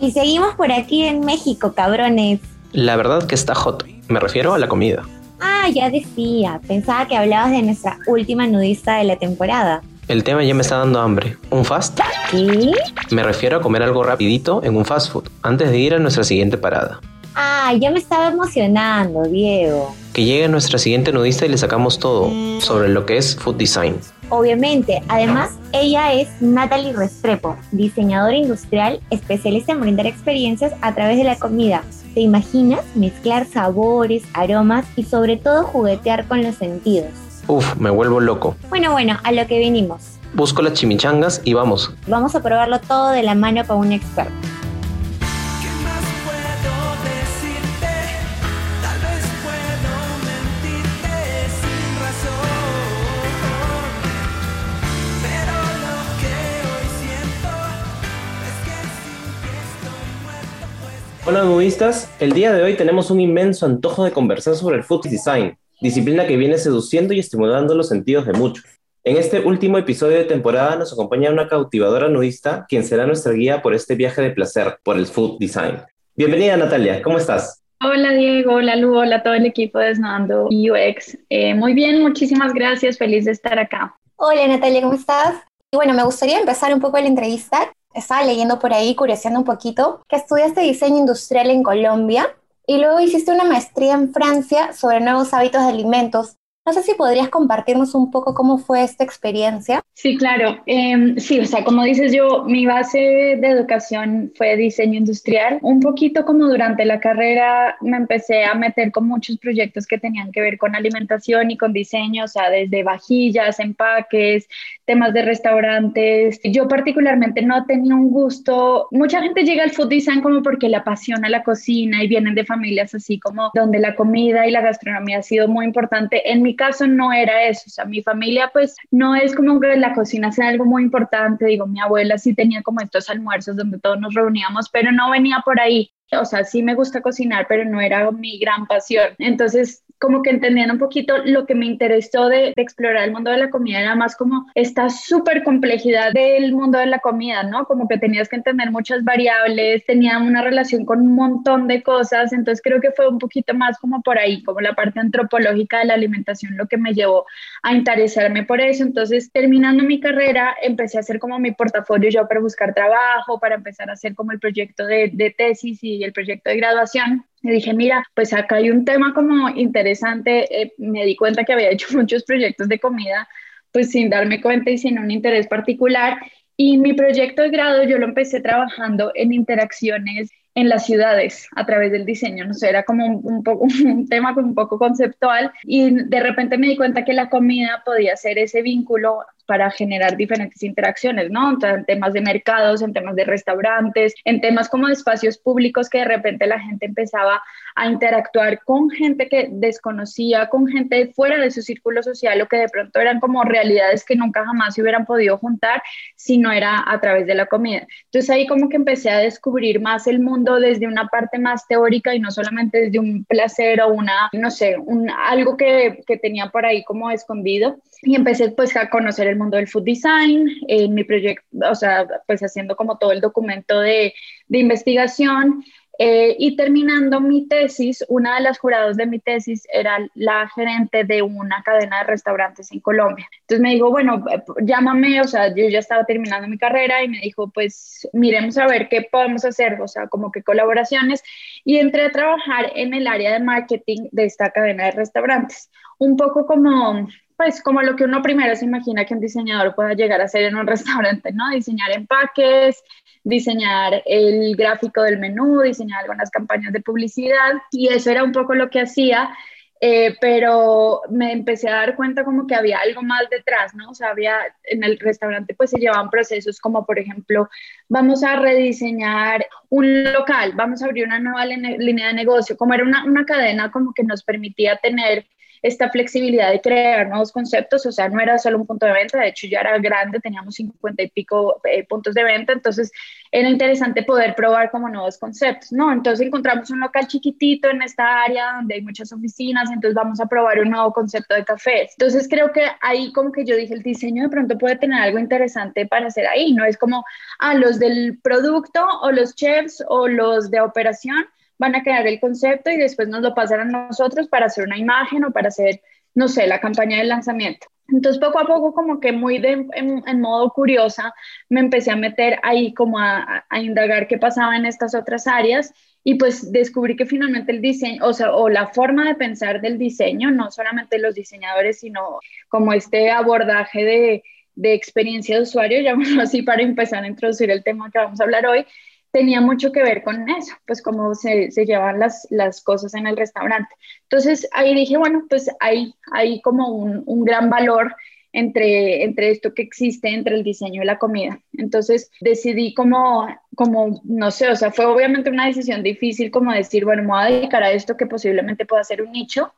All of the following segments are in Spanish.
Y seguimos por aquí en México, cabrones. La verdad que está hot. Me refiero a la comida. Ah, ya decía. Pensaba que hablabas de nuestra última nudista de la temporada. El tema ya me está dando hambre. ¿Un fast? ¿Qué? Me refiero a comer algo rapidito en un fast food, antes de ir a nuestra siguiente parada. Ah, ya me estaba emocionando, Diego. Que llegue nuestra siguiente nudista y le sacamos todo sobre lo que es food design. Obviamente, además, ella es Natalie Restrepo, diseñadora industrial, especialista en brindar experiencias a través de la comida. ¿Te imaginas mezclar sabores, aromas y sobre todo juguetear con los sentidos? Uf, me vuelvo loco. Bueno, bueno, a lo que venimos. Busco las chimichangas y vamos. Vamos a probarlo todo de la mano con un experto. Hola nudistas, el día de hoy tenemos un inmenso antojo de conversar sobre el food design, disciplina que viene seduciendo y estimulando los sentidos de muchos. En este último episodio de temporada nos acompaña una cautivadora nudista, quien será nuestra guía por este viaje de placer por el food design. Bienvenida Natalia, ¿cómo estás? Hola Diego, hola Lu, hola a todo el equipo de Desnudando UX. Eh, muy bien, muchísimas gracias, feliz de estar acá. Hola Natalia, ¿cómo estás? Y bueno, me gustaría empezar un poco la entrevista. Estaba leyendo por ahí, curioseando un poquito, que estudiaste diseño industrial en Colombia y luego hiciste una maestría en Francia sobre nuevos hábitos de alimentos. No sé si podrías compartirnos un poco cómo fue esta experiencia. Sí, claro. Eh, sí, o sea, como dices yo, mi base de educación fue diseño industrial. Un poquito como durante la carrera me empecé a meter con muchos proyectos que tenían que ver con alimentación y con diseño, o sea, desde vajillas, empaques, temas de restaurantes. Yo particularmente no tenía un gusto. Mucha gente llega al food design como porque le apasiona la cocina y vienen de familias así como donde la comida y la gastronomía ha sido muy importante. En mi caso no era eso, o sea, mi familia pues no es como que la cocina sea algo muy importante, digo, mi abuela sí tenía como estos almuerzos donde todos nos reuníamos, pero no venía por ahí. O sea, sí me gusta cocinar, pero no era mi gran pasión. Entonces, como que entendiendo un poquito lo que me interesó de, de explorar el mundo de la comida era más como esta súper complejidad del mundo de la comida, ¿no? Como que tenías que entender muchas variables, tenía una relación con un montón de cosas, entonces creo que fue un poquito más como por ahí, como la parte antropológica de la alimentación lo que me llevó a interesarme por eso. Entonces, terminando mi carrera, empecé a hacer como mi portafolio yo para buscar trabajo, para empezar a hacer como el proyecto de, de tesis y el proyecto de graduación. Y dije, mira, pues acá hay un tema como interesante. Eh, me di cuenta que había hecho muchos proyectos de comida, pues sin darme cuenta y sin un interés particular. Y mi proyecto de grado yo lo empecé trabajando en interacciones en las ciudades a través del diseño, no sé, era como un, un, poco, un tema un poco conceptual y de repente me di cuenta que la comida podía ser ese vínculo para generar diferentes interacciones, ¿no? En temas de mercados, en temas de restaurantes, en temas como de espacios públicos que de repente la gente empezaba a interactuar con gente que desconocía, con gente fuera de su círculo social o que de pronto eran como realidades que nunca jamás se hubieran podido juntar si no era a través de la comida. Entonces ahí como que empecé a descubrir más el mundo desde una parte más teórica y no solamente desde un placer o una, no sé, un, algo que, que tenía por ahí como escondido. Y empecé pues a conocer el mundo del food design, en mi proyecto, o sea, pues haciendo como todo el documento de, de investigación. Eh, y terminando mi tesis, una de las jurados de mi tesis era la gerente de una cadena de restaurantes en Colombia. Entonces me dijo, bueno, llámame, o sea, yo ya estaba terminando mi carrera y me dijo, pues miremos a ver qué podemos hacer, o sea, como que colaboraciones. Y entré a trabajar en el área de marketing de esta cadena de restaurantes. Un poco como pues como lo que uno primero se imagina que un diseñador pueda llegar a hacer en un restaurante, ¿no? Diseñar empaques, diseñar el gráfico del menú, diseñar algunas campañas de publicidad y eso era un poco lo que hacía. Eh, pero me empecé a dar cuenta como que había algo más detrás, ¿no? O sea, había en el restaurante pues se llevaban procesos como por ejemplo, vamos a rediseñar un local, vamos a abrir una nueva línea de negocio, como era una, una cadena como que nos permitía tener esta flexibilidad de crear nuevos conceptos, o sea, no era solo un punto de venta, de hecho ya era grande, teníamos 50 y pico eh, puntos de venta, entonces era interesante poder probar como nuevos conceptos, ¿no? Entonces encontramos un local chiquitito en esta área donde hay muchas oficinas, entonces vamos a probar un nuevo concepto de cafés. Entonces creo que ahí como que yo dije, el diseño de pronto puede tener algo interesante para hacer ahí, no es como, ah, los del producto o los chefs o los de operación van a crear el concepto y después nos lo pasan a nosotros para hacer una imagen o para hacer, no sé, la campaña de lanzamiento. Entonces, poco a poco, como que muy de, en, modo curiosa, me empecé a meter ahí como a, a, indagar qué pasaba en estas otras áreas y pues descubrí que finalmente el diseño, o sea, o la forma de pensar del diseño, no solamente los diseñadores, sino como este abordaje de, de experiencia de usuario, llamémoslo así, para empezar a introducir el tema que vamos a hablar hoy, tenía mucho que ver con eso, pues cómo se, se llevan las, las, cosas en el restaurante. Entonces ahí dije, bueno, pues hay, hay como un, un, gran valor entre, entre esto que existe entre el diseño y la comida. Entonces decidí como, como, no sé, o sea, fue obviamente una decisión difícil como decir, bueno, me voy a dedicar a esto que posiblemente pueda ser un nicho,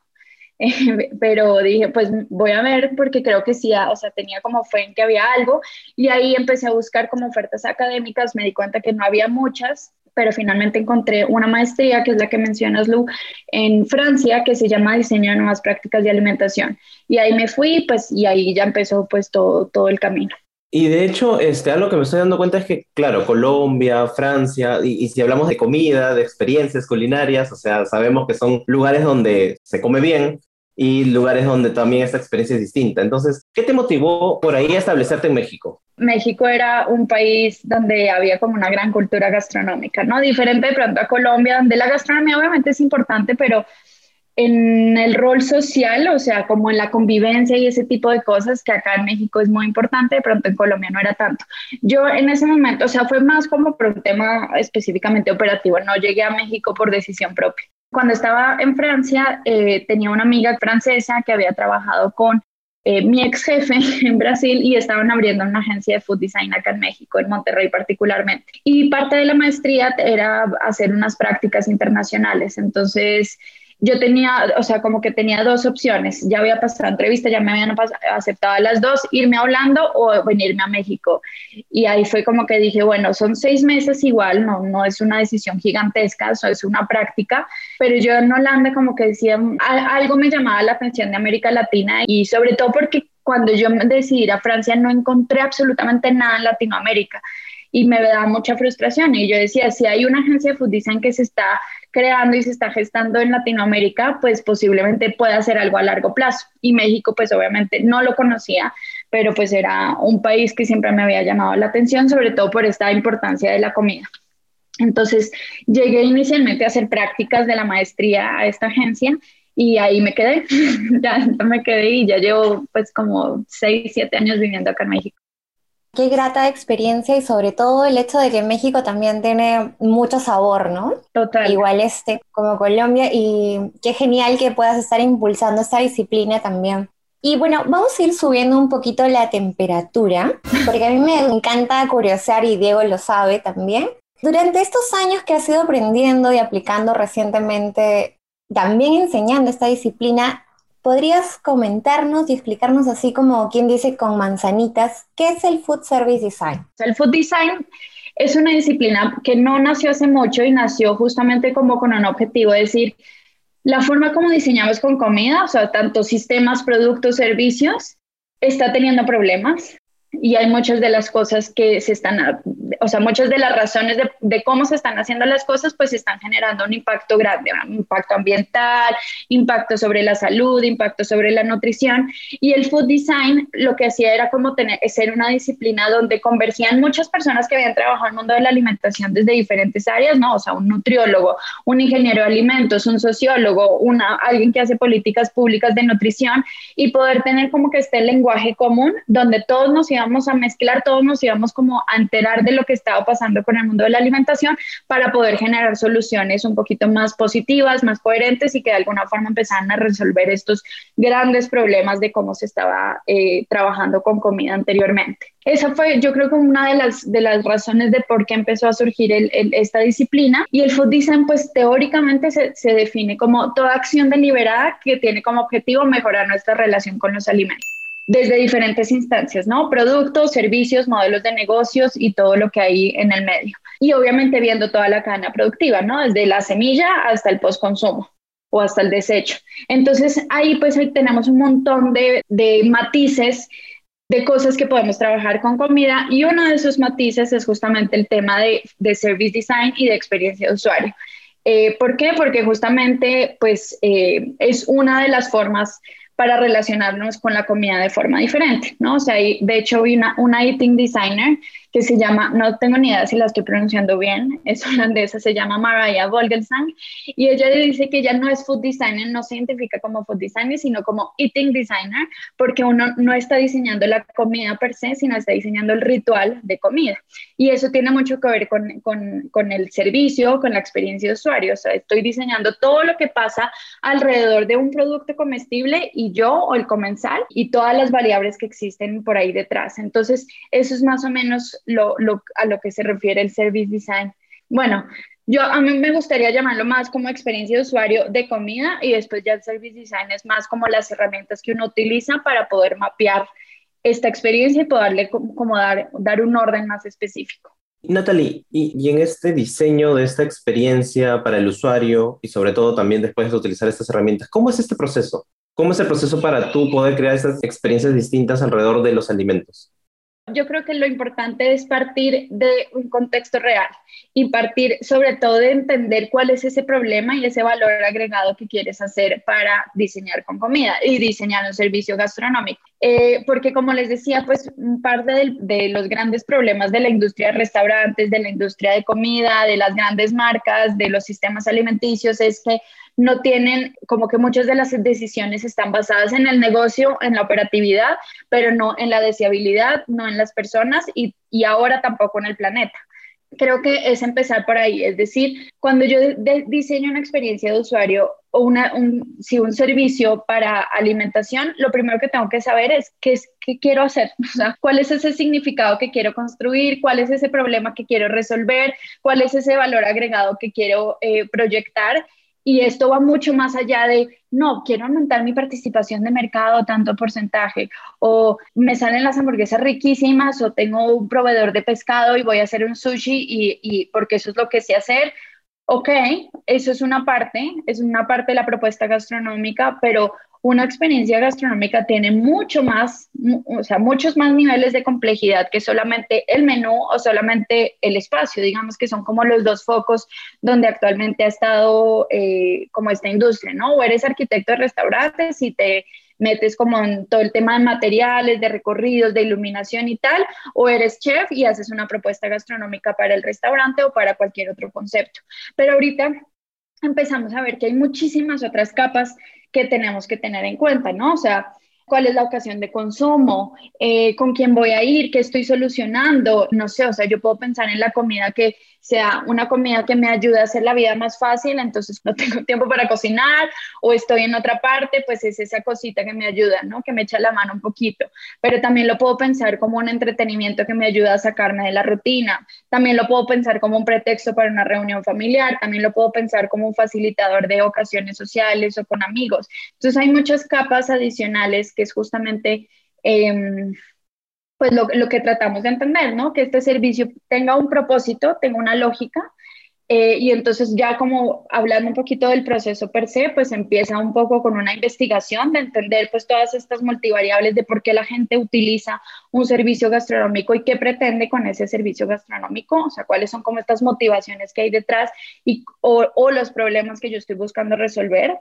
pero dije, pues voy a ver porque creo que sí, o sea, tenía como fe en que había algo y ahí empecé a buscar como ofertas académicas, me di cuenta que no había muchas, pero finalmente encontré una maestría, que es la que mencionas, Lu, en Francia, que se llama Diseño de Nuevas Prácticas de Alimentación. Y ahí me fui, pues, y ahí ya empezó pues todo, todo el camino. Y de hecho, este, algo que me estoy dando cuenta es que, claro, Colombia, Francia, y, y, si hablamos de comida, de experiencias culinarias, o sea, sabemos que son lugares donde se come bien, y lugares donde también esta experiencia es distinta. Entonces, ¿qué te motivó por ahí a establecerte en México? México era un país donde había como una gran cultura gastronómica, ¿no? Diferente de pronto a Colombia, donde la gastronomía obviamente es importante, pero en el rol social, o sea, como en la convivencia y ese tipo de cosas que acá en México es muy importante, de pronto en Colombia no era tanto. Yo en ese momento, o sea, fue más como por un tema específicamente operativo, no llegué a México por decisión propia. Cuando estaba en Francia, eh, tenía una amiga francesa que había trabajado con eh, mi ex jefe en Brasil y estaban abriendo una agencia de food design acá en México, en Monterrey particularmente. Y parte de la maestría era hacer unas prácticas internacionales. Entonces, yo tenía, o sea, como que tenía dos opciones. Ya había pasado entrevista, ya me habían aceptado las dos, irme a Holanda o venirme a México. Y ahí fue como que dije, bueno, son seis meses igual, no, no es una decisión gigantesca, eso es una práctica, pero yo en Holanda como que decía, algo me llamaba la atención de América Latina y sobre todo porque cuando yo decidí ir a Francia no encontré absolutamente nada en Latinoamérica y me daba mucha frustración. Y yo decía, si hay una agencia de food design que se está creando y se está gestando en Latinoamérica, pues posiblemente pueda hacer algo a largo plazo. Y México, pues obviamente no lo conocía, pero pues era un país que siempre me había llamado la atención, sobre todo por esta importancia de la comida. Entonces llegué inicialmente a hacer prácticas de la maestría a esta agencia y ahí me quedé, ya, ya me quedé y ya llevo pues como seis, siete años viviendo acá en México. Qué grata experiencia y sobre todo el hecho de que México también tiene mucho sabor, ¿no? Total. Igual este como Colombia y qué genial que puedas estar impulsando esta disciplina también. Y bueno, vamos a ir subiendo un poquito la temperatura, porque a mí me encanta curiosear y Diego lo sabe también. Durante estos años que has ido aprendiendo y aplicando recientemente, también enseñando esta disciplina, ¿Podrías comentarnos y explicarnos así como quien dice con manzanitas, qué es el Food Service Design? El Food Design es una disciplina que no nació hace mucho y nació justamente como con un objetivo, es decir, la forma como diseñamos con comida, o sea, tanto sistemas, productos, servicios, está teniendo problemas y hay muchas de las cosas que se están, o sea, muchas de las razones de, de, cómo se están haciendo las cosas, pues están generando un impacto grande, un impacto ambiental, impacto sobre la salud, impacto sobre la nutrición. Y el food design lo que hacía era como tener, ser una disciplina donde convergían muchas personas que habían trabajado en el mundo de la alimentación desde diferentes áreas, ¿no? O sea, un nutriólogo, un ingeniero de alimentos, un sociólogo, una, alguien que hace políticas públicas de nutrición y poder tener como que este lenguaje común donde todos nos íbamos a mezclar, todos nos íbamos como a enterar de lo que estaba pasando con el mundo de la alimentación para poder generar soluciones un poquito más positivas, más coherentes y que de alguna forma empezaran a resolver estos grandes problemas de cómo se estaba eh, trabajando con comida anteriormente. Esa fue, yo creo que una de las, de las razones de por qué empezó a surgir el, el, esta disciplina. Y el food design, pues teóricamente se, se define como toda acción deliberada que tiene como objetivo mejorar nuestra relación con los alimentos desde diferentes instancias, ¿no? Productos, servicios, modelos de negocios y todo lo que hay en el medio. Y obviamente viendo toda la cadena productiva, ¿no? Desde la semilla hasta el postconsumo o hasta el desecho. Entonces ahí pues ahí tenemos un montón de, de matices de cosas que podemos trabajar con comida y uno de esos matices es justamente el tema de, de service design y de experiencia de usuario. Eh, ¿Por qué? Porque justamente pues eh, es una de las formas para relacionarnos con la comida de forma diferente, ¿no? O sea, de hecho, vi una, una eating designer que se llama, no tengo ni idea si la estoy pronunciando bien, es holandesa, se llama Mariah Volgelsang, y ella dice que ella no es food designer, no se identifica como food designer, sino como eating designer, porque uno no está diseñando la comida per se, sino está diseñando el ritual de comida. Y eso tiene mucho que ver con, con, con el servicio, con la experiencia de usuario, o sea, estoy diseñando todo lo que pasa alrededor de un producto comestible y yo o el comensal y todas las variables que existen por ahí detrás. Entonces, eso es más o menos lo, a lo que se refiere el service design. Bueno, yo a mí me gustaría llamarlo más como experiencia de usuario de comida y después ya el service design es más como las herramientas que uno utiliza para poder mapear esta experiencia y poderle como dar, dar un orden más específico. Natalie, y, y, en este diseño de esta experiencia para el usuario y sobre todo también después de utilizar estas herramientas, ¿cómo es este proceso? ¿Cómo es el proceso para tú poder crear estas experiencias distintas alrededor de los alimentos? Yo creo que lo importante es partir de un contexto real y partir sobre todo de entender cuál es ese problema y ese valor agregado que quieres hacer para diseñar con comida y diseñar un servicio gastronómico. Eh, porque como les decía, pues un par de, de, los grandes problemas de la industria de restaurantes, de la industria de comida, de las grandes marcas, de los sistemas alimenticios, es que no tienen, como que muchas de las decisiones están basadas en el negocio, en la operatividad, pero no en la deseabilidad, no en las personas y, y ahora tampoco en el planeta. Creo que es empezar por ahí, es decir, cuando yo diseño una experiencia de usuario o una, un, si un servicio para alimentación, lo primero que tengo que saber es qué, es, qué quiero hacer, cuál es ese significado que quiero construir, cuál es ese problema que quiero resolver, cuál es ese valor agregado que quiero eh, proyectar y esto va mucho más allá de, no, quiero aumentar mi participación de mercado tanto porcentaje, o me salen las hamburguesas riquísimas, o tengo un proveedor de pescado y voy a hacer un sushi y, y porque eso es lo que sé hacer. Ok, eso es una parte, es una parte de la propuesta gastronómica, pero una experiencia gastronómica tiene mucho más, o sea, muchos más niveles de complejidad que solamente el menú o solamente el espacio, digamos que son como los dos focos donde actualmente ha estado eh, como esta industria, ¿no? O eres arquitecto de restaurantes y te metes como en todo el tema de materiales, de recorridos, de iluminación y tal, o eres chef y haces una propuesta gastronómica para el restaurante o para cualquier otro concepto. Pero ahorita empezamos a ver que hay muchísimas otras capas que tenemos que tener en cuenta, ¿no? O sea, cuál es la ocasión de consumo, eh, con quién voy a ir, qué estoy solucionando, no sé, o sea, yo puedo pensar en la comida que sea una comida que me ayude a hacer la vida más fácil, entonces no tengo tiempo para cocinar o estoy en otra parte, pues es esa cosita que me ayuda, ¿no? Que me echa la mano un poquito. Pero también lo puedo pensar como un entretenimiento que me ayuda a sacarme de la rutina. También lo puedo pensar como un pretexto para una reunión familiar. También lo puedo pensar como un facilitador de ocasiones sociales o con amigos. Entonces hay muchas capas adicionales que es justamente... Eh, pues lo, lo, que tratamos de entender, ¿no? Que este servicio tenga un propósito, tenga una lógica, eh, y entonces ya como hablando un poquito del proceso per se, pues empieza un poco con una investigación de entender pues todas estas multivariables de por qué la gente utiliza un servicio gastronómico y qué pretende con ese servicio gastronómico, o sea, cuáles son como estas motivaciones que hay detrás y, o, o los problemas que yo estoy buscando resolver.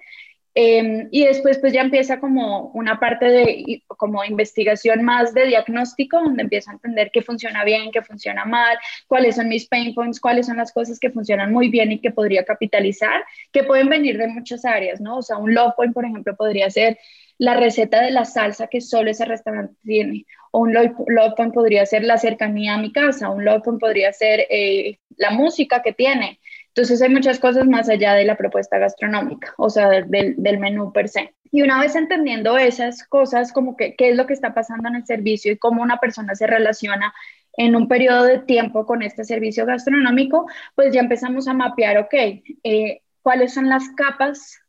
Eh, y después pues ya empieza como una parte de como investigación más de diagnóstico, donde empiezo a entender qué funciona bien, qué funciona mal, cuáles son mis pain points, cuáles son las cosas que funcionan muy bien y que podría capitalizar, que pueden venir de muchas áreas, ¿no? O sea, un low point, por ejemplo, podría ser la receta de la salsa que solo ese restaurante tiene. O un love point podría ser la cercanía a mi casa, un love point podría ser eh, la música que tiene. Entonces hay muchas cosas más allá de la propuesta gastronómica, o sea, del, menú per se. Y una vez entendiendo esas cosas, como que qué es lo que está pasando en el servicio y cómo una persona se relaciona en un periodo de tiempo con este servicio gastronómico, pues ya empezamos a mapear, ok, eh, cuáles son las capas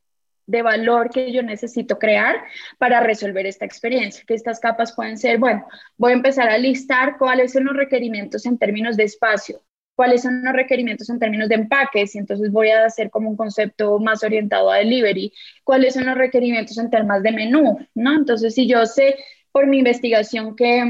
de valor que yo necesito crear para resolver esta experiencia. Que estas capas pueden ser, bueno, voy a empezar a listar cuáles son los requerimientos en términos de espacio, cuáles son los requerimientos en términos de empaques, y entonces voy a hacer como un concepto más orientado a delivery, cuáles son los requerimientos en temas de menú, ¿no? Entonces, si yo sé por mi investigación que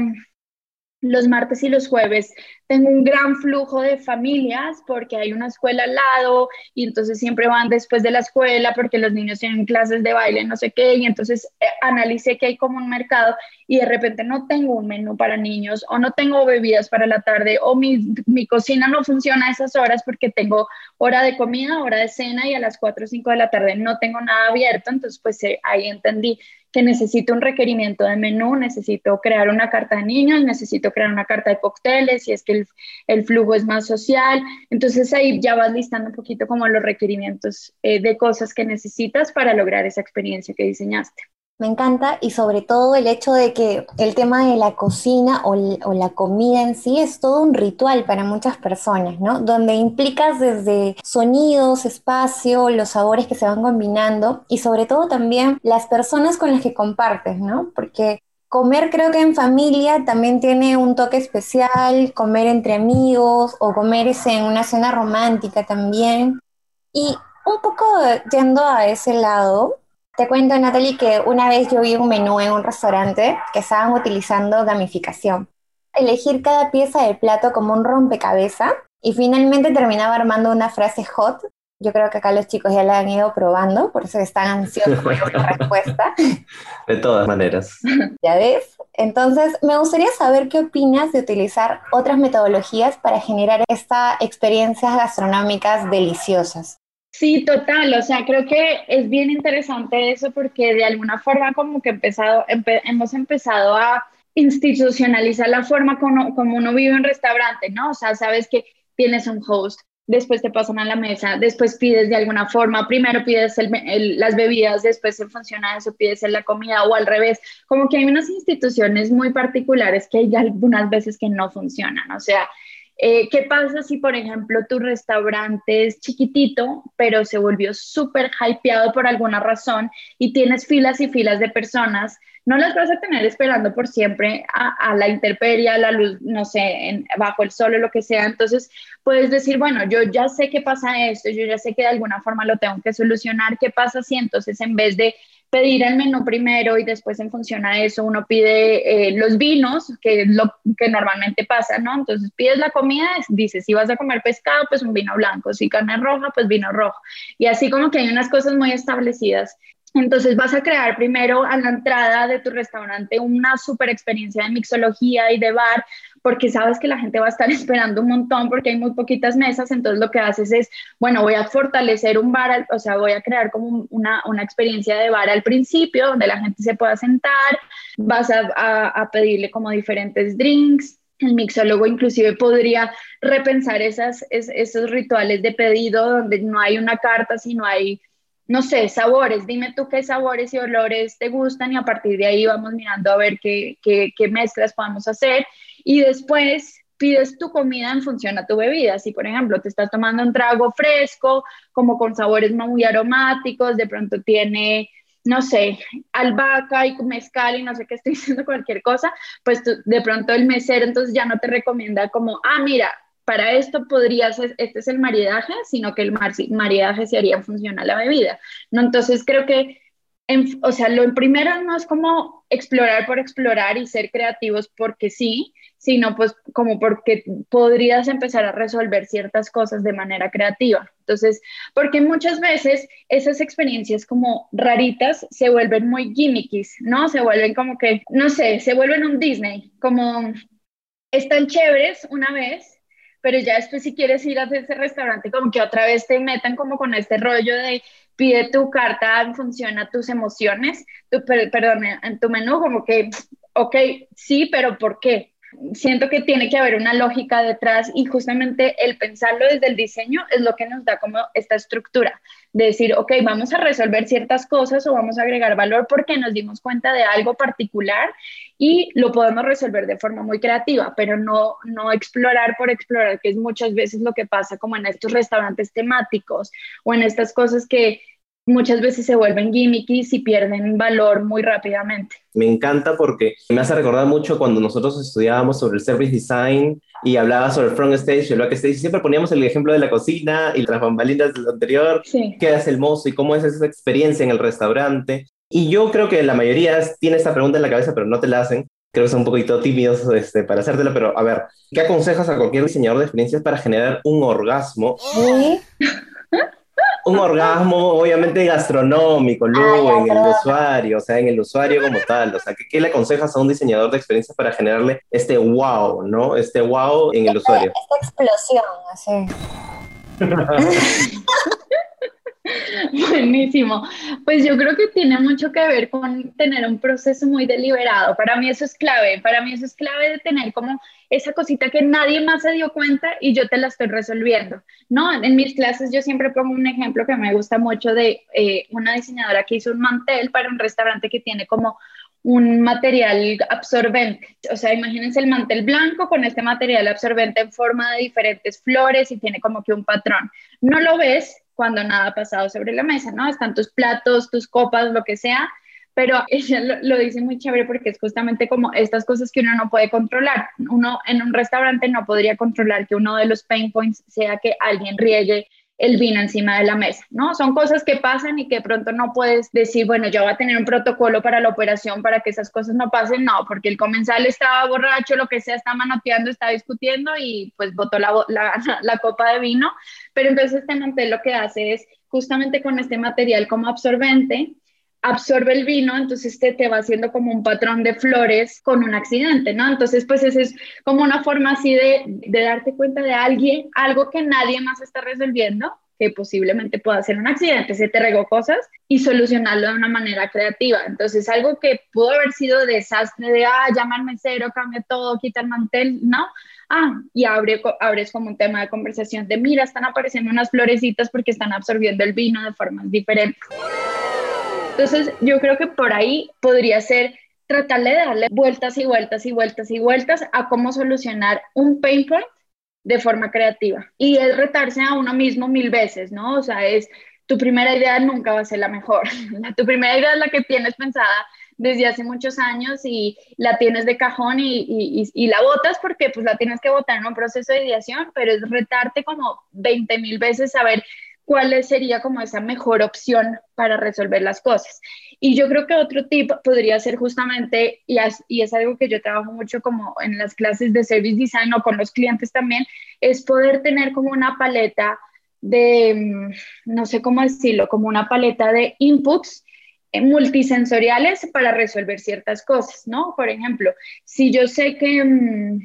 los martes y los jueves tengo un gran flujo de familias porque hay una escuela al lado y entonces siempre van después de la escuela porque los niños tienen clases de baile, no sé qué, y entonces eh, analicé que hay como un mercado y de repente no tengo un menú para niños o no tengo bebidas para la tarde o mi, mi cocina no funciona a esas horas porque tengo hora de comida, hora de cena y a las 4 o 5 de la tarde no tengo nada abierto, entonces pues eh, ahí entendí que necesito un requerimiento de menú, necesito crear una carta de niños, necesito crear una carta de cócteles, si es que el, flujo es más social. Entonces ahí ya vas listando un poquito como los requerimientos eh, de cosas que necesitas para lograr esa experiencia que diseñaste. Me encanta y sobre todo el hecho de que el tema de la cocina o, o, la comida en sí es todo un ritual para muchas personas, ¿no? Donde implicas desde sonidos, espacio, los sabores que se van combinando y sobre todo también las personas con las que compartes, ¿no? Porque comer creo que en familia también tiene un toque especial, comer entre amigos o comer en una cena romántica también. Y un poco yendo a ese lado, te cuento, Natalie, que una vez yo vi un menú en un restaurante que estaban utilizando gamificación. Elegir cada pieza del plato como un rompecabezas y finalmente terminaba armando una frase hot. Yo creo que acá los chicos ya la han ido probando, por eso están ansiosos por una respuesta. De todas maneras. Ya ves. Entonces, me gustaría saber qué opinas de utilizar otras metodologías para generar estas experiencias gastronómicas deliciosas. Sí, total, o sea, creo que es bien interesante eso porque de alguna forma como que empezado, hemos empezado a institucionalizar la forma como, como uno vive en restaurante, ¿no? O sea, sabes que tienes un host, después te pasan a la mesa, después pides de alguna forma, primero pides las bebidas, después en función a eso pides la comida o al revés, como que hay unas instituciones muy particulares que hay algunas veces que no funcionan, o sea, eh, ¿Qué pasa si, por ejemplo, tu restaurante es chiquitito, pero se volvió súper hypeado por alguna razón y tienes filas y filas de personas? No las vas a tener esperando por siempre a, la intemperie, a la luz, no sé, bajo el sol o lo que sea. Entonces, puedes decir, bueno, yo ya sé qué pasa esto, yo ya sé que de alguna forma lo tengo que solucionar. ¿Qué pasa si entonces en vez de pedir el menú primero y después en función a eso uno pide eh, los vinos, que es lo que normalmente pasa, ¿no? Entonces pides la comida, dices, si vas a comer pescado, pues un vino blanco, si carne roja, pues vino rojo. Y así como que hay unas cosas muy establecidas. Entonces vas a crear primero a la entrada de tu restaurante una super experiencia de mixología y de bar, porque sabes que la gente va a estar esperando un montón porque hay muy poquitas mesas, entonces lo que haces es, bueno, voy a fortalecer un bar, o sea, voy a crear como una, una experiencia de bar al principio donde la gente se pueda sentar, vas a, a, pedirle como diferentes drinks, el mixólogo inclusive podría repensar esas, esos rituales de pedido donde no hay una carta, sino hay no sé, sabores, dime tú qué sabores y olores te gustan y a partir de ahí vamos mirando a ver qué, qué, qué mezclas podemos hacer y después pides tu comida en función a tu bebida. Si, por ejemplo, te estás tomando un trago fresco, como con sabores muy aromáticos, de pronto tiene, no sé, albahaca y mezcal y no sé qué estoy diciendo, cualquier cosa, pues de pronto el mesero entonces ya no te recomienda como, ah, mira, para esto podría ser, este es el maridaje, sino que el maridaje se haría en función a la bebida. ¿no? Entonces creo que o sea, lo primero no es como explorar por explorar y ser creativos porque sí, sino pues como porque podrías empezar a resolver ciertas cosas de manera creativa. Entonces, porque muchas veces esas experiencias como raritas se vuelven muy gimmickis, ¿no? Se vuelven como que, no sé, se vuelven un Disney, como están chéveres una vez, pero ya después si quieres ir a ese restaurante, como que otra vez te metan como con este rollo de pide tu carta en función a tus emociones, tu, perdón, en tu menú, como que, ok, sí, pero ¿por qué? siento que tiene que haber una lógica detrás y justamente el pensarlo desde el diseño es lo que nos da como esta estructura de decir, ok, vamos a resolver ciertas cosas o vamos a agregar valor porque nos dimos cuenta de algo particular y lo podemos resolver de forma muy creativa, pero no, no explorar por explorar, que es muchas veces lo que pasa como en estos restaurantes temáticos o en estas cosas que muchas veces se vuelven gimmicks y pierden valor muy rápidamente. Me encanta porque me hace recordar mucho cuando nosotros estudiábamos sobre el service design y hablaba sobre el front stage y el back stage. Siempre poníamos el ejemplo de la cocina y las bambalinas del anterior, sí. qué hace el mozo y cómo es esa experiencia en el restaurante. Y yo creo que la mayoría tiene esta pregunta en la cabeza, pero no te la hacen. Creo que son un poquito tímidos este, para hacértela, pero a ver, ¿qué aconsejas a cualquier diseñador de experiencias para generar un orgasmo? ¿Sí? un orgasmo obviamente gastronómico, luego en el usuario, o sea, en el usuario como tal. O sea, ¿qué, ¿qué, le aconsejas a un diseñador de experiencias para generarle este wow, ¿no? Este wow en el usuario. Esta explosión, así. Buenísimo. Pues yo creo que tiene mucho que ver con tener un proceso muy deliberado. Para mí eso es clave. Para mí eso es clave de tener como esa cosita que nadie más se dio cuenta y yo te la estoy resolviendo. No, en mis clases yo siempre pongo un ejemplo que me gusta mucho de eh, una diseñadora que hizo un mantel para un restaurante que tiene como un material absorbente. O sea, imagínense el mantel blanco con este material absorbente en forma de diferentes flores y tiene como que un patrón. No lo ves cuando nada ha pasado sobre la mesa, ¿no? Están tus platos, tus copas, lo que sea, pero ella lo, lo, dice muy chévere porque es justamente como estas cosas que uno no puede controlar. Uno en un restaurante no podría controlar que uno de los pain points sea que alguien riegue el vino encima de la mesa, ¿no? Son cosas que pasan y que pronto no puedes decir, bueno, yo voy a tener un protocolo para la operación para que esas cosas no pasen, no, porque el comensal estaba borracho, lo que sea, está manoteando, está discutiendo y pues botó la, la, la copa de vino, pero entonces este mantel lo que hace es justamente con este material como absorbente, absorbe el vino, entonces te, te va haciendo como un patrón de flores con un accidente, ¿no? Entonces, pues esa es como una forma así de, de darte cuenta de alguien, algo que nadie más está resolviendo, que posiblemente pueda ser un accidente, se te regó cosas y solucionarlo de una manera creativa. Entonces, algo que pudo haber sido desastre de, ah, llama al mesero, cambia todo, quita el mantel, ¿no? Ah, y abre, abres como un tema de conversación de, mira, están apareciendo unas florecitas porque están absorbiendo el vino de formas diferentes. Entonces, yo creo que por ahí podría ser tratarle de darle vueltas y vueltas y vueltas y vueltas a cómo solucionar un pain point de forma creativa. Y es retarse a uno mismo mil veces, ¿no? O sea, es tu primera idea nunca va a ser la mejor. tu primera idea es la que tienes pensada desde hace muchos años y la tienes de cajón y, y, y, la botas porque pues la tienes que botar en un proceso de ideación, pero es retarte como 20 mil veces a ver cuál sería como esa mejor opción para resolver las cosas. Y yo creo que otro tip podría ser justamente, y es, y es algo que yo trabajo mucho como en las clases de service design o con los clientes también, es poder tener como una paleta de, mm, no sé cómo decirlo, como una paleta de inputs eh, multisensoriales para resolver ciertas cosas, ¿no? Por ejemplo, si yo sé que, mm,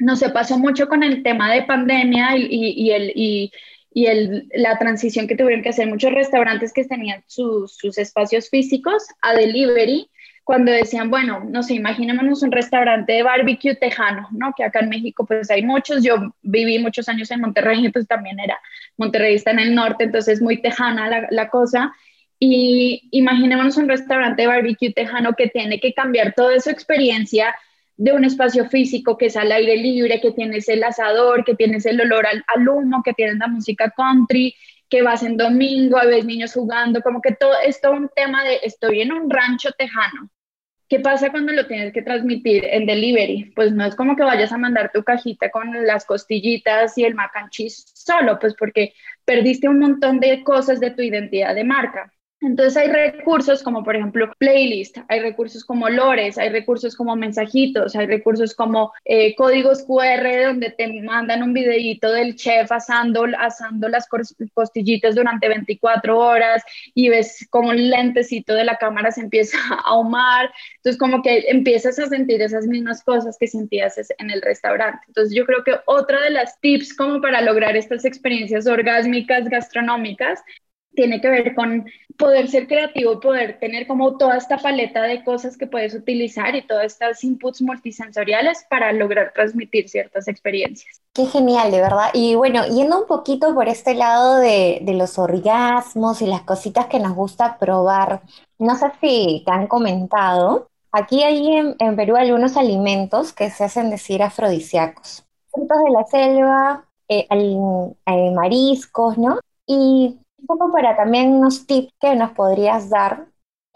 no se pasó mucho con el tema de pandemia y, y, y el... Y, y el, la transición que tuvieron que hacer muchos restaurantes que tenían sus, sus espacios físicos a delivery, cuando decían, bueno, no sé, imaginémonos un restaurante de barbecue tejano, ¿no? Que acá en México pues hay muchos, yo viví muchos años en Monterrey, pues también era, Monterrey está en el norte, entonces muy tejana la, la cosa, y imaginémonos un restaurante de barbecue tejano que tiene que cambiar toda su experiencia de un espacio físico que es al aire libre, que tienes el asador, que tienes el olor al, al humo, que tienes la música country, que vas en domingo, ves niños jugando, como que todo es todo un tema de estoy en un rancho tejano. ¿Qué pasa cuando lo tienes que transmitir en delivery? Pues no es como que vayas a mandar tu cajita con las costillitas y el mac and cheese solo, pues porque perdiste un montón de cosas de tu identidad de marca. Entonces hay recursos como por ejemplo playlist, hay recursos como lores, hay recursos como mensajitos, hay recursos como eh, códigos QR donde te mandan un videíto del chef asando, las costillitas durante 24 horas y ves como el lentecito de la cámara se empieza a ahumar. Entonces como que empiezas a sentir esas mismas cosas que sentías en el restaurante. Entonces yo creo que otra de las tips como para lograr estas experiencias orgásmicas gastronómicas tiene que ver con poder ser creativo y poder tener como toda esta paleta de cosas que puedes utilizar y todas estas inputs multisensoriales para lograr transmitir ciertas experiencias. Qué genial, de verdad. Y bueno, yendo un poquito por este lado de, de los orgasmos y las cositas que nos gusta probar, no sé si te han comentado, aquí hay en, Perú algunos alimentos que se hacen decir afrodisíacos. Frutos de la selva, eh, al- eh, mariscos, ¿no? Y un poco para también unos tips que nos podrías dar,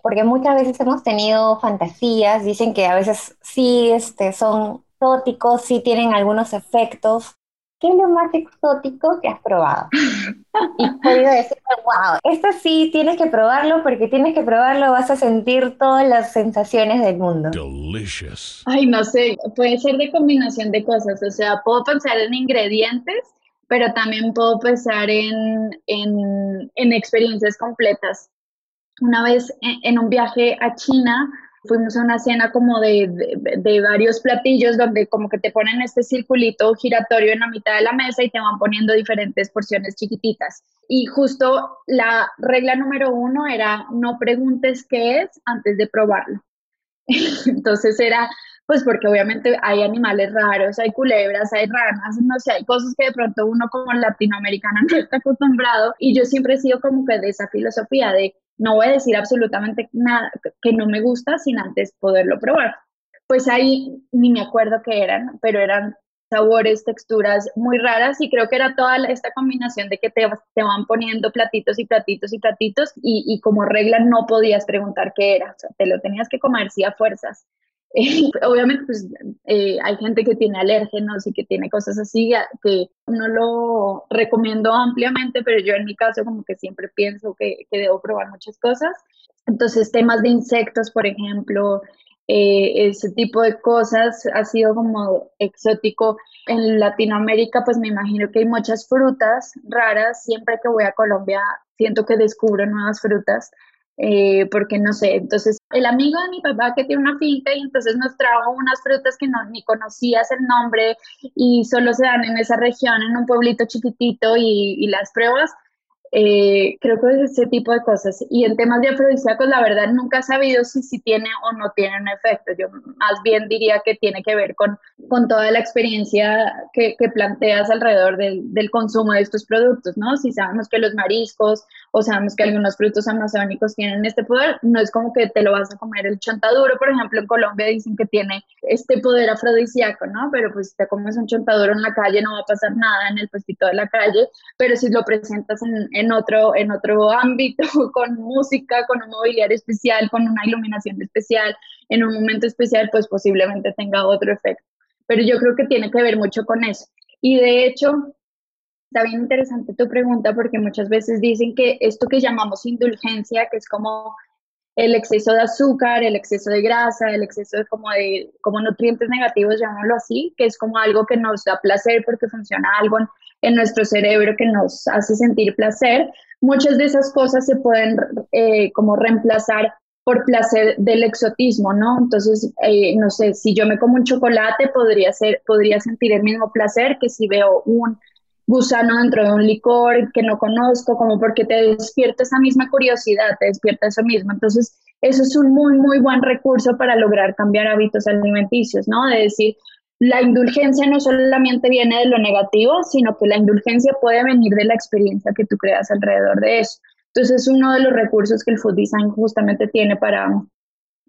porque muchas veces hemos tenido fantasías, dicen que a veces sí este, son exóticos, sí tienen algunos efectos. ¿Qué es lo más exótico que has probado? Y has podido decir, wow, esto sí tienes que probarlo porque tienes que probarlo, vas a sentir todas las sensaciones del mundo. Delicious. Ay, no sé, puede ser de combinación de cosas, o sea, puedo pensar en ingredientes, pero también puedo pensar en, en, en experiencias completas. Una vez en, en un viaje a China, fuimos a una cena como de, de, de, varios platillos donde como que te ponen este circulito giratorio en la mitad de la mesa y te van poniendo diferentes porciones chiquititas. Y justo la regla número uno era no preguntes qué es antes de probarlo. Entonces era, pues porque obviamente hay animales raros, hay culebras, hay ranas, no sé, hay cosas que de pronto uno como latinoamericana no está acostumbrado y yo siempre he sido como que de esa filosofía de no voy a decir absolutamente nada que no me gusta sin antes poderlo probar. Pues ahí ni me acuerdo qué eran, pero eran sabores, texturas muy raras y creo que era toda esta combinación de que te, te van poniendo platitos y platitos y platitos y, y, como regla no podías preguntar qué era, o sea, te lo tenías que comer sí a fuerzas. Eh, obviamente pues eh, hay gente que tiene alérgenos y que tiene cosas así que no lo recomiendo ampliamente, pero yo en mi caso como que siempre pienso que, debo probar muchas cosas. Entonces temas de insectos, por ejemplo, eh, ese tipo de cosas ha sido como exótico. En Latinoamérica, pues me imagino que hay muchas frutas raras. Siempre que voy a Colombia, siento que descubro nuevas frutas. Eh, porque no sé, entonces el amigo de mi papá que tiene una finca y entonces nos trajo unas frutas que no, ni conocías el nombre y solo se dan en esa región, en un pueblito chiquitito y, y las pruebas, eh, creo que es ese tipo de cosas. Y en temas de afrodisíacos, la verdad, nunca he sabido si, si tiene o no tiene un efecto. Yo más bien diría que tiene que ver con, con toda la experiencia que, que planteas alrededor del, del, consumo de estos productos, ¿no? Si sabemos que los mariscos o sabemos que algunos frutos amazónicos tienen este poder, no es como que te lo vas a comer el chontaduro, por ejemplo, en Colombia dicen que tiene este poder afrodisíaco, ¿no? Pero pues si te comes un chontaduro en la calle no va a pasar nada en el puestito de la calle, pero si lo presentas en, en en otro, en otro ámbito, con música, con un mobiliario especial, con una iluminación especial, en un momento especial, pues posiblemente tenga otro efecto. Pero yo creo que tiene que ver mucho con eso. Y de hecho, está bien interesante tu pregunta porque muchas veces dicen que esto que llamamos indulgencia, que es como el exceso de azúcar, el exceso de grasa, el exceso de como, de como nutrientes negativos, llamémoslo así, que es como algo que nos da placer porque funciona algo en, nuestro cerebro que nos hace sentir placer. Muchas de esas cosas se pueden eh, como reemplazar por placer del exotismo, ¿no? Entonces, eh, no sé, si yo me como un chocolate, podría, ser, podría sentir el mismo placer que si veo un gusano dentro de un licor que no conozco, como porque te despierta esa misma curiosidad, te despierta eso mismo. Entonces, eso es un muy, muy buen recurso para lograr cambiar hábitos alimenticios, ¿no? De decir, la indulgencia no solamente viene de lo negativo, sino que la indulgencia puede venir de la experiencia que tú creas alrededor de eso. Entonces, es uno de los recursos que el food design justamente tiene para,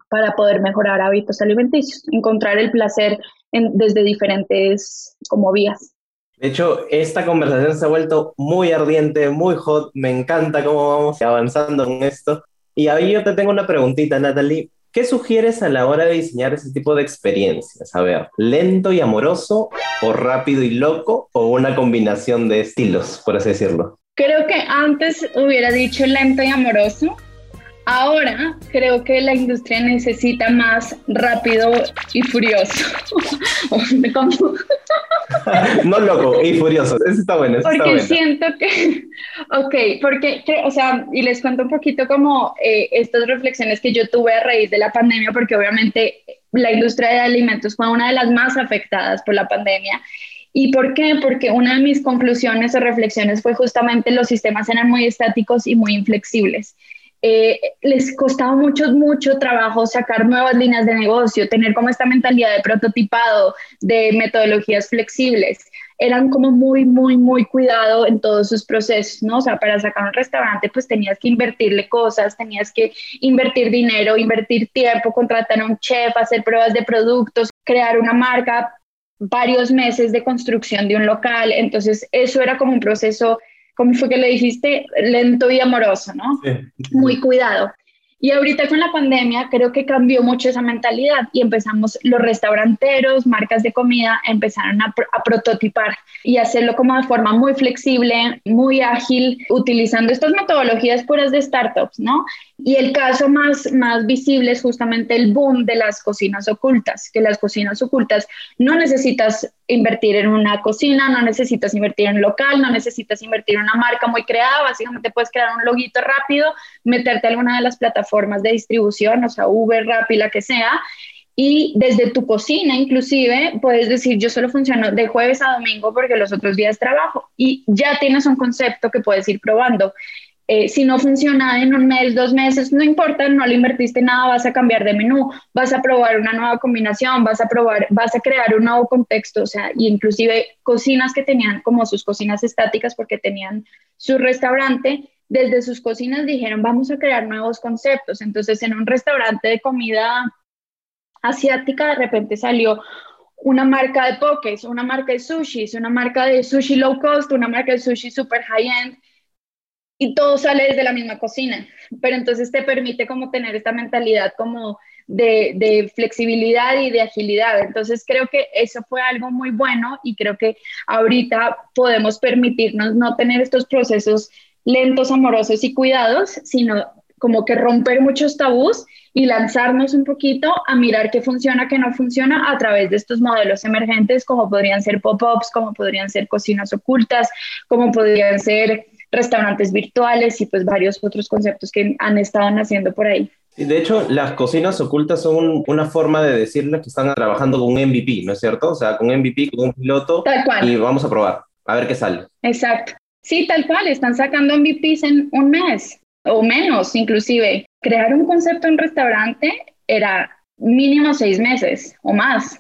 para poder mejorar hábitos alimenticios, encontrar el placer en, desde diferentes como vías. De hecho, esta conversación se ha vuelto muy ardiente, muy hot. Me encanta cómo vamos avanzando en esto. Y ahí yo te tengo una preguntita, Natalie. ¿Qué sugieres a la hora de diseñar ese tipo de experiencias? A ver, ¿lento y amoroso o rápido y loco o una combinación de estilos, por así decirlo? Creo que antes hubiera dicho lento y amoroso, Ahora creo que la industria necesita más rápido y furioso. No loco y furioso. Eso está bueno. Eso está porque bueno. siento que, ok, porque, cre- o sea, y les cuento un poquito como eh, estas reflexiones que yo tuve a raíz de la pandemia, porque obviamente la industria de alimentos fue una de las más afectadas por la pandemia. ¿Y por qué? Porque una de mis conclusiones o reflexiones fue justamente los sistemas eran muy estáticos y muy inflexibles. Eh, les costaba mucho, mucho trabajo sacar nuevas líneas de negocio, tener como esta mentalidad de prototipado, de metodologías flexibles. Eran como muy, muy, muy cuidado en todos sus procesos, ¿no? O sea, para sacar un restaurante, pues tenías que invertirle cosas, tenías que invertir dinero, invertir tiempo, contratar a un chef, hacer pruebas de productos, crear una marca, varios meses de construcción de un local. Entonces, eso era como un proceso, ¿cómo fue que le dijiste? Lento y amoroso, ¿no? muy cuidado. Y ahorita con la pandemia creo que cambió mucho esa mentalidad y empezamos los restauranteros, marcas de comida, empezaron a, a prototipar y hacerlo como de forma muy flexible, muy ágil, utilizando estas metodologías puras de startups, ¿no? Y el caso más, más visible es justamente el boom de las cocinas ocultas, que las cocinas ocultas no necesitas invertir en una cocina, no necesitas invertir en local, no necesitas invertir en una marca muy creada, básicamente puedes crear un loguito rápido, meterte a alguna de las plataformas de distribución, o sea, Uber, Rappi, la que sea, y desde tu cocina inclusive puedes decir yo solo funciono de jueves a domingo porque los otros días trabajo y ya tienes un concepto que puedes ir probando. Eh, si no funciona en un mes, dos meses, no importa, no le invertiste nada, vas a cambiar de menú, vas a probar una nueva combinación, vas a probar, vas a crear un nuevo contexto, o sea, y inclusive cocinas que tenían como sus cocinas estáticas porque tenían su restaurante, desde sus cocinas dijeron, vamos a crear nuevos conceptos. Entonces, en un restaurante de comida asiática, de repente salió una marca de pokés, una marca de sushis, una marca de sushi low cost, una marca de sushi super high end, y todo sale desde la misma cocina. Pero entonces te permite como tener esta mentalidad como de, de flexibilidad y de agilidad. Entonces creo que eso fue algo muy bueno y creo que ahorita podemos permitirnos no tener estos procesos lentos, amorosos y cuidados, sino como que romper muchos tabús y lanzarnos un poquito a mirar qué funciona, qué no funciona a través de estos modelos emergentes, como podrían ser pop-ups, como podrían ser cocinas ocultas, como podrían ser restaurantes virtuales y pues varios otros conceptos que han estado naciendo por ahí. Y de hecho, las cocinas ocultas son un- una forma de decirles que están trabajando con un MVP, ¿no es cierto? O sea, con MVP, con un piloto, Tal cual. y vamos a probar, a ver qué sale. Exacto. Sí, tal cual, están sacando MVPs en un mes o menos inclusive. Crear un concepto en restaurante era mínimo seis meses o más.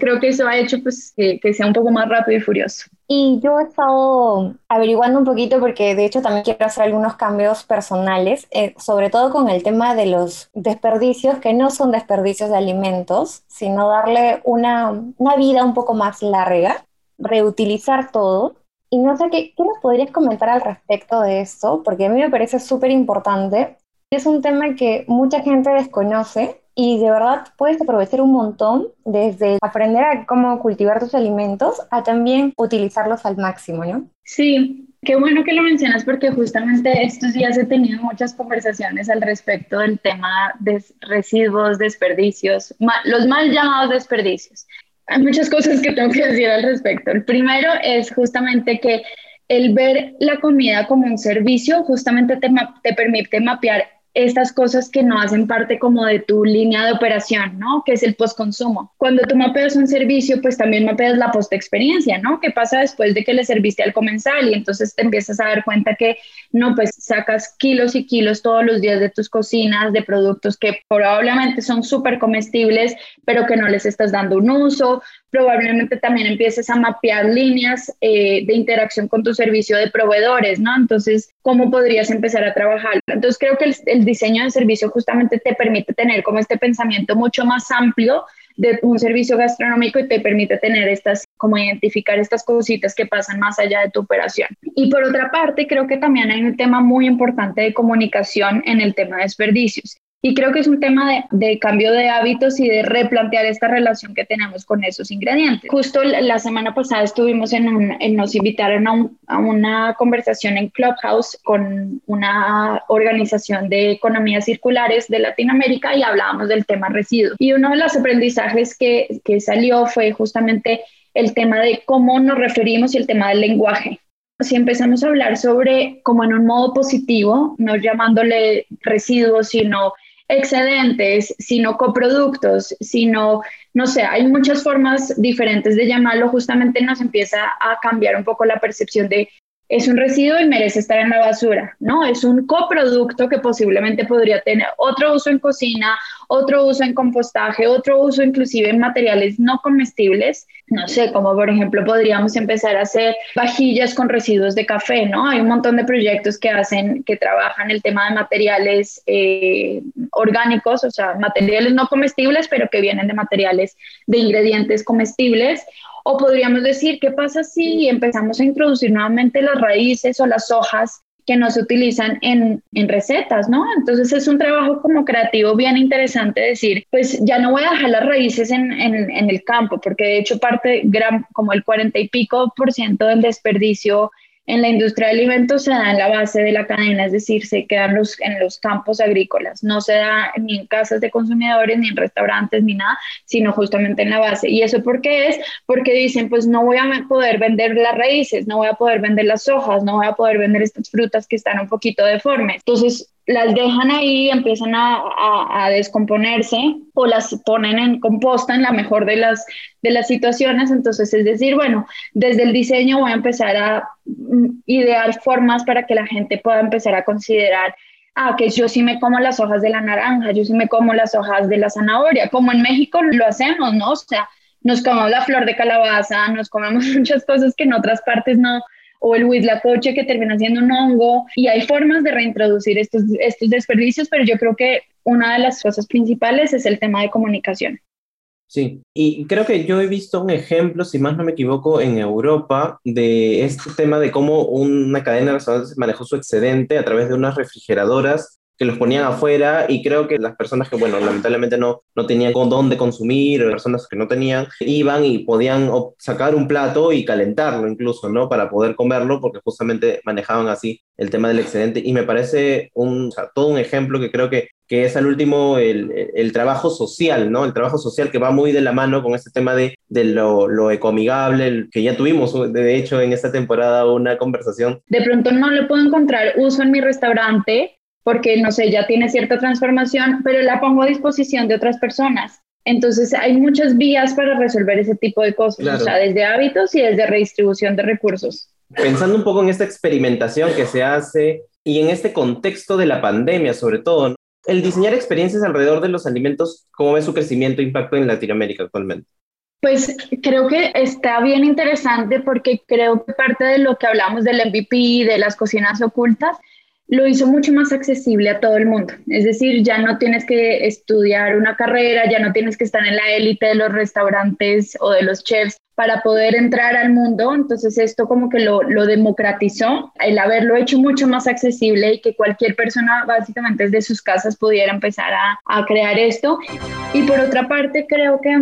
Creo que eso ha hecho pues que, que sea un poco más rápido y furioso. Y yo he estado averiguando un poquito porque de hecho también quiero hacer algunos cambios personales, eh, sobre todo con el tema de los desperdicios, que no son desperdicios de alimentos, sino darle una, una vida un poco más larga, reutilizar todo. Y no sé qué, qué nos podrías comentar al respecto de esto, porque a mí me parece súper importante. Es un tema que mucha gente desconoce y de verdad puedes aprovechar un montón desde aprender a cómo cultivar tus alimentos a también utilizarlos al máximo, ¿no? Sí, qué bueno que lo mencionas porque justamente estos días he tenido muchas conversaciones al respecto del tema de residuos, desperdicios, los mal llamados desperdicios. Hay muchas cosas que tengo que decir al respecto. El primero es justamente que el ver la comida como un servicio justamente te, te permite mapear estas cosas que no hacen parte como de tu línea de operación, ¿no? Que es el postconsumo. Cuando tú mapeas un servicio, pues también mapeas la postexperiencia, ¿no? ¿Qué pasa después de que le serviste al comensal? Y entonces te empiezas a dar cuenta que, no, pues sacas kilos y kilos todos los días de tus cocinas, de productos que probablemente son súper comestibles, pero que no les estás dando un uso. Probablemente también empieces a mapear líneas eh, de interacción con tu servicio de proveedores, ¿no? Entonces, ¿cómo podrías empezar a trabajar? Entonces, creo que el, el diseño de servicio justamente te permite tener como este pensamiento mucho más amplio de un servicio gastronómico y te permite tener estas, como identificar estas cositas que pasan más allá de tu operación. Y por otra parte, creo que también hay un tema muy importante de comunicación en el tema de desperdicios. Y creo que es un tema de, de, cambio de hábitos y de replantear esta relación que tenemos con esos ingredientes. Justo la semana pasada estuvimos en un, en nos invitaron a, un, a, una conversación en Clubhouse con una organización de economías circulares de Latinoamérica y hablábamos del tema residuos. Y uno de los aprendizajes que, que salió fue justamente el tema de cómo nos referimos y el tema del lenguaje si empezamos a hablar sobre como en un modo positivo, no llamándole residuos, sino excedentes, sino coproductos, sino, no sé, hay muchas formas diferentes de llamarlo, justamente nos empieza a cambiar un poco la percepción de es un residuo y merece estar en la basura, ¿no? Es un coproducto que posiblemente podría tener otro uso en cocina, otro uso en compostaje, otro uso inclusive en materiales no comestibles, no sé, como por ejemplo podríamos empezar a hacer vajillas con residuos de café, ¿no? Hay un montón de proyectos que hacen, que trabajan el tema de materiales eh, orgánicos, o sea, materiales no comestibles, pero que vienen de materiales de ingredientes comestibles o podríamos decir, ¿qué pasa si empezamos a introducir nuevamente las raíces o las hojas que no se utilizan en, en, recetas, ¿no? Entonces es un trabajo como creativo bien interesante decir, pues ya no voy a dejar las raíces en, en, en el campo, porque de hecho parte, gran, como el cuarenta y pico por ciento del desperdicio en la industria de alimentos se da en la base de la cadena, es decir, se quedan los, en los campos agrícolas, no se da ni en casas de consumidores, ni en restaurantes, ni nada, sino justamente en la base. ¿Y eso por qué es? Porque dicen, pues no voy a poder vender las raíces, no voy a poder vender las hojas, no voy a poder vender estas frutas que están un poquito deformes. Entonces, las dejan ahí, empiezan a, a, a, descomponerse o las ponen en composta en la mejor de las, de las situaciones. Entonces, es decir, bueno, desde el diseño voy a empezar a mm, idear formas para que la gente pueda empezar a considerar, ah, que yo sí me como las hojas de la naranja, yo sí me como las hojas de la zanahoria, como en México lo hacemos, ¿no? O sea, nos comemos la flor de calabaza, nos comemos muchas cosas que en otras partes no, o el huitlacoche que termina siendo un hongo y hay formas de reintroducir estos, estos desperdicios, pero yo creo que una de las cosas principales es el tema de comunicación. Sí, y creo que yo he visto un ejemplo, si más no me equivoco, en Europa de este tema de cómo una cadena de restaurantes manejó su excedente a través de unas refrigeradoras que los ponían afuera y creo que las personas que, bueno, lamentablemente no, no tenían con dónde consumir, o personas que no tenían, iban y podían sacar un plato y calentarlo incluso, ¿no? Para poder comerlo, porque justamente manejaban así el tema del excedente. Y me parece un, o sea, todo un ejemplo que creo que, que es al último el, el, trabajo social, ¿no? El trabajo social que va muy de la mano con este tema de, de lo, lo ecoamigable, que ya tuvimos, de hecho, en esta temporada una conversación. De pronto no le puedo encontrar uso en mi restaurante, porque, no sé, ya tiene cierta transformación, pero la pongo a disposición de otras personas. Entonces, hay muchas vías para resolver ese tipo de cosas, claro. o sea, desde hábitos y desde redistribución de recursos. Pensando un poco en esta experimentación que se hace y en este contexto de la pandemia, sobre todo, ¿no? el diseñar experiencias alrededor de los alimentos, ¿cómo ve su crecimiento e impacto en Latinoamérica actualmente? Pues creo que está bien interesante porque creo que parte de lo que hablamos del MVP, de las cocinas ocultas, lo hizo mucho más accesible a todo el mundo. Es decir, ya no tienes que estudiar una carrera, ya no tienes que estar en la élite de los restaurantes o de los chefs para poder entrar al mundo. Entonces esto como que lo, lo democratizó, el haberlo hecho mucho más accesible y que cualquier persona básicamente desde sus casas pudiera empezar a, a crear esto. Y por otra parte, creo que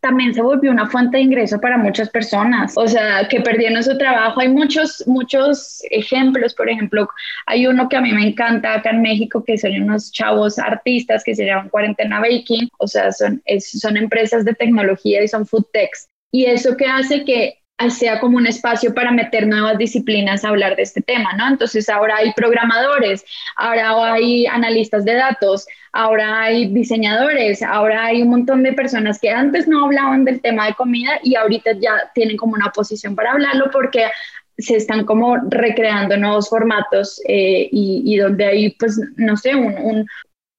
también se volvió una fuente de ingreso para muchas personas, o sea, que perdieron su trabajo. Hay muchos, muchos ejemplos, por ejemplo, hay uno que a mí me encanta acá en México, que son unos chavos artistas que se llaman Cuarentena Baking, o sea, son, es, son empresas de tecnología y son food techs. Y eso que hace que sea como un espacio para meter nuevas disciplinas a hablar de este tema, ¿no? Entonces ahora hay programadores, ahora hay analistas de datos, ahora hay diseñadores, ahora hay un montón de personas que antes no hablaban del tema de comida y ahorita ya tienen como una posición para hablarlo porque se están como recreando nuevos formatos eh, y, donde hay, pues, no sé, un, un,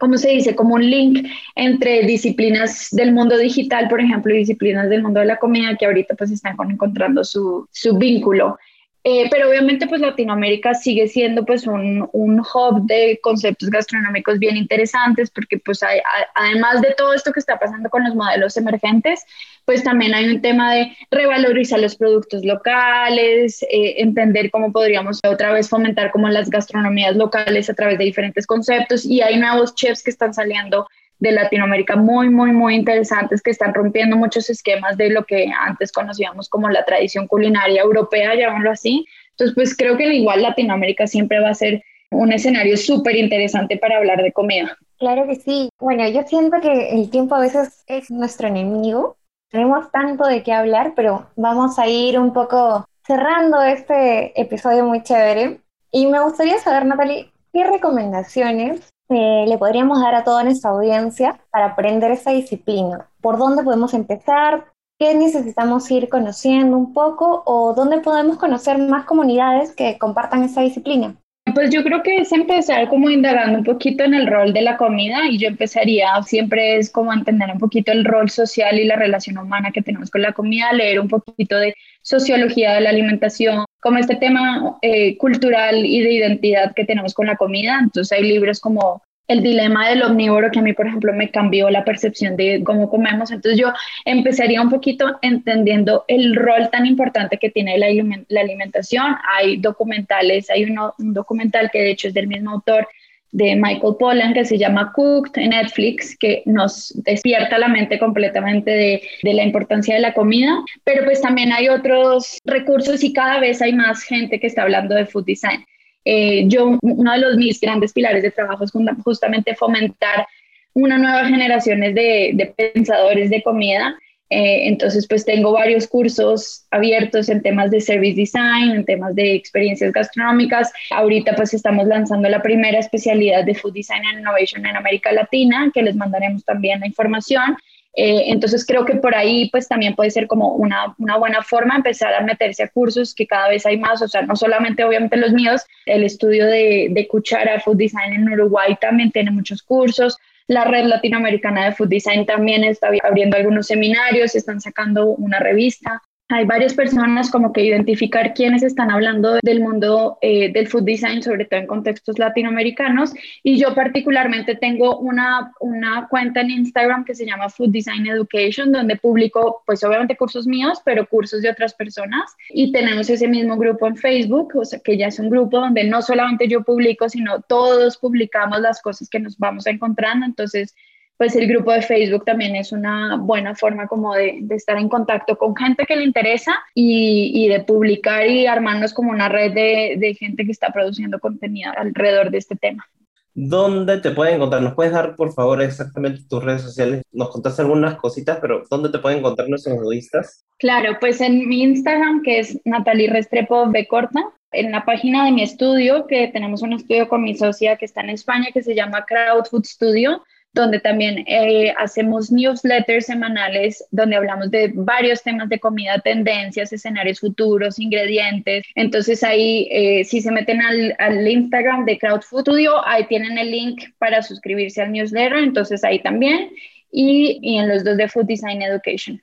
¿cómo se dice? Como un link entre disciplinas del mundo digital, por ejemplo, y disciplinas del mundo de la comida que ahorita pues están encontrando su, su vínculo. Eh, pero obviamente pues Latinoamérica sigue siendo pues un, un, hub de conceptos gastronómicos bien interesantes porque pues hay, además de todo esto que está pasando con los modelos emergentes, pues también hay un tema de revalorizar los productos locales, eh, entender cómo podríamos otra vez fomentar como las gastronomías locales a través de diferentes conceptos y hay nuevos chefs que están saliendo de Latinoamérica muy, muy, muy interesantes que están rompiendo muchos esquemas de lo que antes conocíamos como la tradición culinaria europea, llamémoslo así. Entonces, pues creo que igual Latinoamérica siempre va a ser un escenario súper interesante para hablar de comida. Claro que sí. Bueno, yo siento que el tiempo a veces es nuestro enemigo. Tenemos tanto de qué hablar, pero vamos a ir un poco cerrando este episodio muy chévere. Y me gustaría saber, Natalie, ¿qué recomendaciones eh, le podríamos dar a toda nuestra audiencia para aprender esa disciplina? ¿Por dónde podemos empezar? ¿Qué necesitamos ir conociendo un poco? ¿O dónde podemos conocer más comunidades que compartan esa disciplina? Pues yo creo que es empezar como indagando un poquito en el rol de la comida y yo empezaría, siempre es como entender un poquito el rol social y la relación humana que tenemos con la comida, leer un poquito de sociología de la alimentación, como este tema eh, cultural y de identidad que tenemos con la comida. Entonces hay libros como el dilema del omnívoro que a mí, por ejemplo, me cambió la percepción de cómo comemos. Entonces yo empezaría un poquito entendiendo el rol tan importante que tiene la, alimentación. Hay documentales, hay un documental que de hecho es del mismo autor de Michael Pollan que se llama Cooked en Netflix, que nos despierta la mente completamente de, la importancia de la comida, pero pues también hay otros recursos y cada vez hay más gente que está hablando de food design. Eh, yo, uno de los mis grandes pilares de trabajo es justamente fomentar una nueva generación de, de pensadores de comida. Eh, entonces, pues tengo varios cursos abiertos en temas de service design, en temas de experiencias gastronómicas. Ahorita pues estamos lanzando la primera especialidad de Food Design and Innovation en América Latina, que les mandaremos también la información. Eh, entonces creo que por ahí pues también puede ser como una, una, buena forma empezar a meterse a cursos que cada vez hay más, o sea, no solamente obviamente los míos, el estudio de, de Cuchara Food Design en Uruguay también tiene muchos cursos, la red latinoamericana de Food Design también está abriendo algunos seminarios, están sacando una revista hay varias personas como que identificar quiénes están hablando del mundo eh, del food design, sobre todo en contextos latinoamericanos. Y yo particularmente tengo una, una cuenta en Instagram que se llama Food Design Education, donde publico pues obviamente cursos míos, pero cursos de otras personas. Y tenemos ese mismo grupo en Facebook, o sea que ya es un grupo donde no solamente yo publico, sino todos publicamos las cosas que nos vamos encontrando. Entonces, pues el grupo de Facebook también es una buena forma como de, de estar en contacto con gente que le interesa y, y, de publicar y armarnos como una red de, de gente que está produciendo contenido alrededor de este tema. ¿Dónde te pueden encontrar? ¿Nos puedes dar, por favor, exactamente tus redes sociales? Nos contaste algunas cositas, pero ¿dónde te pueden encontrar nuestros nudistas? Claro, pues en mi Instagram, que es Natalie Restrepo B. Corta, en la página de mi estudio, que tenemos un estudio con mi socia que está en España, que se llama Crowd Food Studio, donde también eh, hacemos newsletters semanales donde hablamos de varios temas de comida, tendencias, escenarios futuros, ingredientes. Entonces ahí, eh, si se meten al, al, Instagram de Crowd Food Studio, ahí tienen el link para suscribirse al newsletter, entonces ahí también. Y, y en los dos de Food Design Education.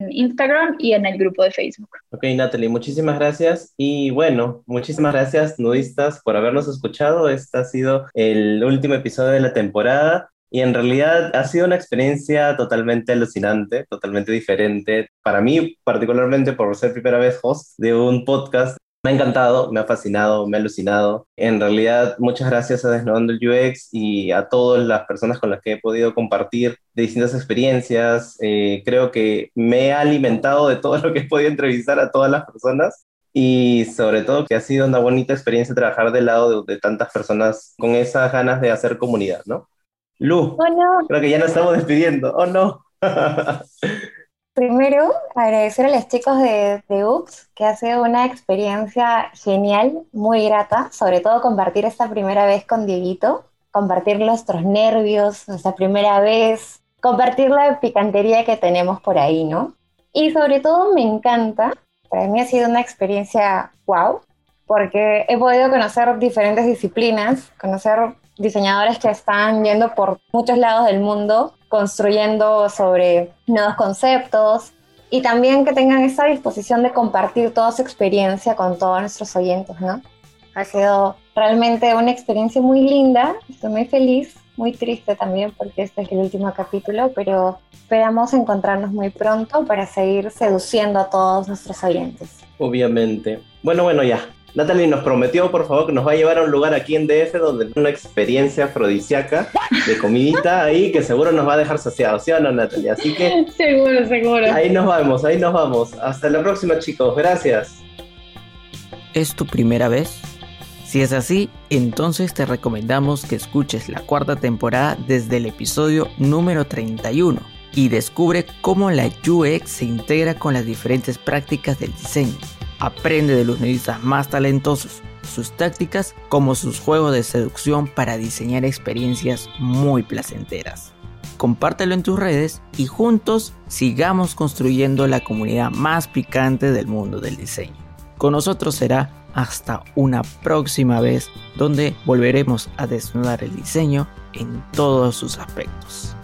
En Instagram y en el grupo de Facebook. Ok, Natalie, muchísimas gracias. Y bueno, muchísimas gracias, nudistas, por habernos escuchado. Este ha sido el último episodio de la temporada. Y en realidad ha sido una experiencia totalmente alucinante, totalmente diferente. Para mí, particularmente por ser primera vez host de un podcast, me ha encantado, me ha fascinado, me ha alucinado. En realidad, muchas gracias a Desnudando el UX y a todas las personas con las que he podido compartir de distintas experiencias. Eh, creo que me ha alimentado de todo lo que he podido entrevistar a todas las personas y sobre todo que ha sido una bonita experiencia trabajar del lado de, de tantas personas con esas ganas de hacer comunidad, ¿no? Lu, oh, no. creo que ya nos estamos despidiendo. Oh, no. Primero, agradecer a los chicos de, de UX, que ha sido una experiencia genial, muy grata, sobre todo compartir esta primera vez con Dieguito, compartir nuestros nervios, nuestra primera vez, compartir la picantería que tenemos por ahí, ¿no? Y sobre todo me encanta, para mí ha sido una experiencia wow, porque he podido conocer diferentes disciplinas, conocer diseñadores que están yendo por muchos lados del mundo construyendo sobre nuevos conceptos y también que tengan esa disposición de compartir toda su experiencia con todos nuestros oyentes, ¿no? Ha sido realmente una experiencia muy linda, estoy muy feliz, muy triste también porque este es el último capítulo, pero esperamos encontrarnos muy pronto para seguir seduciendo a todos nuestros oyentes. Obviamente. Bueno, bueno, ya. Natalie nos prometió, por favor, que nos va a llevar a un lugar aquí en DF donde una experiencia afrodisíaca de comidita ahí que seguro nos va a dejar saciados, ¿sí o no, Natalie? Así que Seguro, seguro. ahí nos vamos, ahí nos vamos. Hasta la próxima, chicos. Gracias. ¿Es tu primera vez? Si es así, entonces te recomendamos que escuches la cuarta temporada desde el episodio número 31 y descubre cómo la UX se integra con las diferentes prácticas del diseño. Aprende de los nudistas más talentosos, sus tácticas como sus juegos de seducción para diseñar experiencias muy placenteras. Compártelo en tus redes y juntos sigamos construyendo la comunidad más picante del mundo del diseño. Con nosotros será hasta una próxima vez donde volveremos a desnudar el diseño en todos sus aspectos.